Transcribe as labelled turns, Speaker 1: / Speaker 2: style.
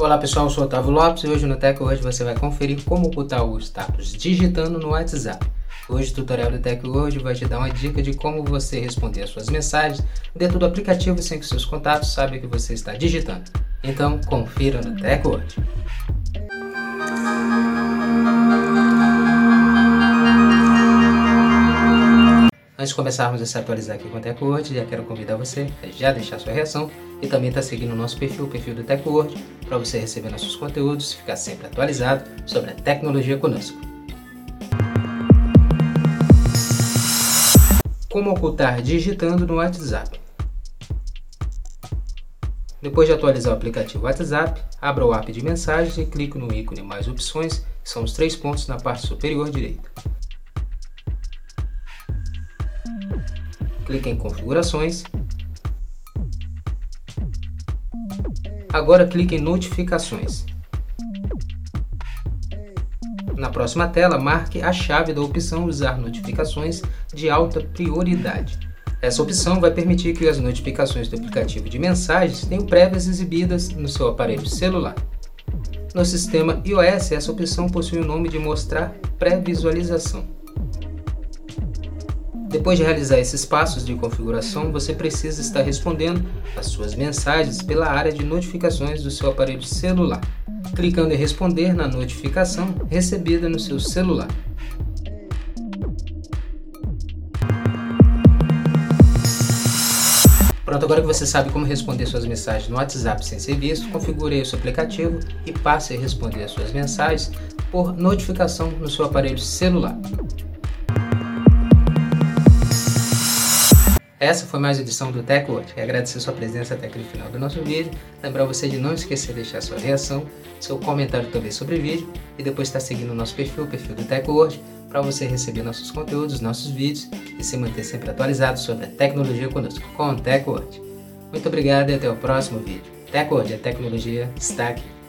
Speaker 1: Olá pessoal, eu sou Otávio Lopes e hoje no Tech Hoje você vai conferir como ocultar o status digitando no WhatsApp. Hoje o tutorial do Tech Hoje vai te dar uma dica de como você responder as suas mensagens dentro do aplicativo sem que seus contatos saibam que você está digitando. Então confira no Tech Hoje. Antes de começarmos a se atualizar aqui com o TechWord, já quero convidar você a já deixar sua reação e também estar tá seguindo o nosso perfil, o perfil do TechWord, para você receber nossos conteúdos e ficar sempre atualizado sobre a tecnologia conosco. Como ocultar digitando no WhatsApp? Depois de atualizar o aplicativo WhatsApp, abra o app de mensagens e clique no ícone Mais Opções, que são os três pontos na parte superior direita. Clique em Configurações. Agora clique em Notificações. Na próxima tela, marque a chave da opção Usar notificações de alta prioridade. Essa opção vai permitir que as notificações do aplicativo de mensagens tenham prévias exibidas no seu aparelho celular. No sistema iOS, essa opção possui o nome de Mostrar Pré-visualização. Depois de realizar esses passos de configuração, você precisa estar respondendo às suas mensagens pela área de notificações do seu aparelho celular, clicando em responder na notificação recebida no seu celular. Pronto, agora que você sabe como responder suas mensagens no WhatsApp sem ser visto, configure o seu aplicativo e passe a responder as suas mensagens por notificação no seu aparelho celular. Essa foi mais uma edição do TechWord. Agradecer sua presença até aqui no final do nosso vídeo. Lembrar você de não esquecer de deixar sua reação, seu comentário também sobre o vídeo e depois estar seguindo o nosso perfil, o perfil do TechWord, para você receber nossos conteúdos, nossos vídeos e se manter sempre atualizado sobre a tecnologia conosco com o TechWord. Muito obrigado e até o próximo vídeo. TechWord, a tecnologia está aqui.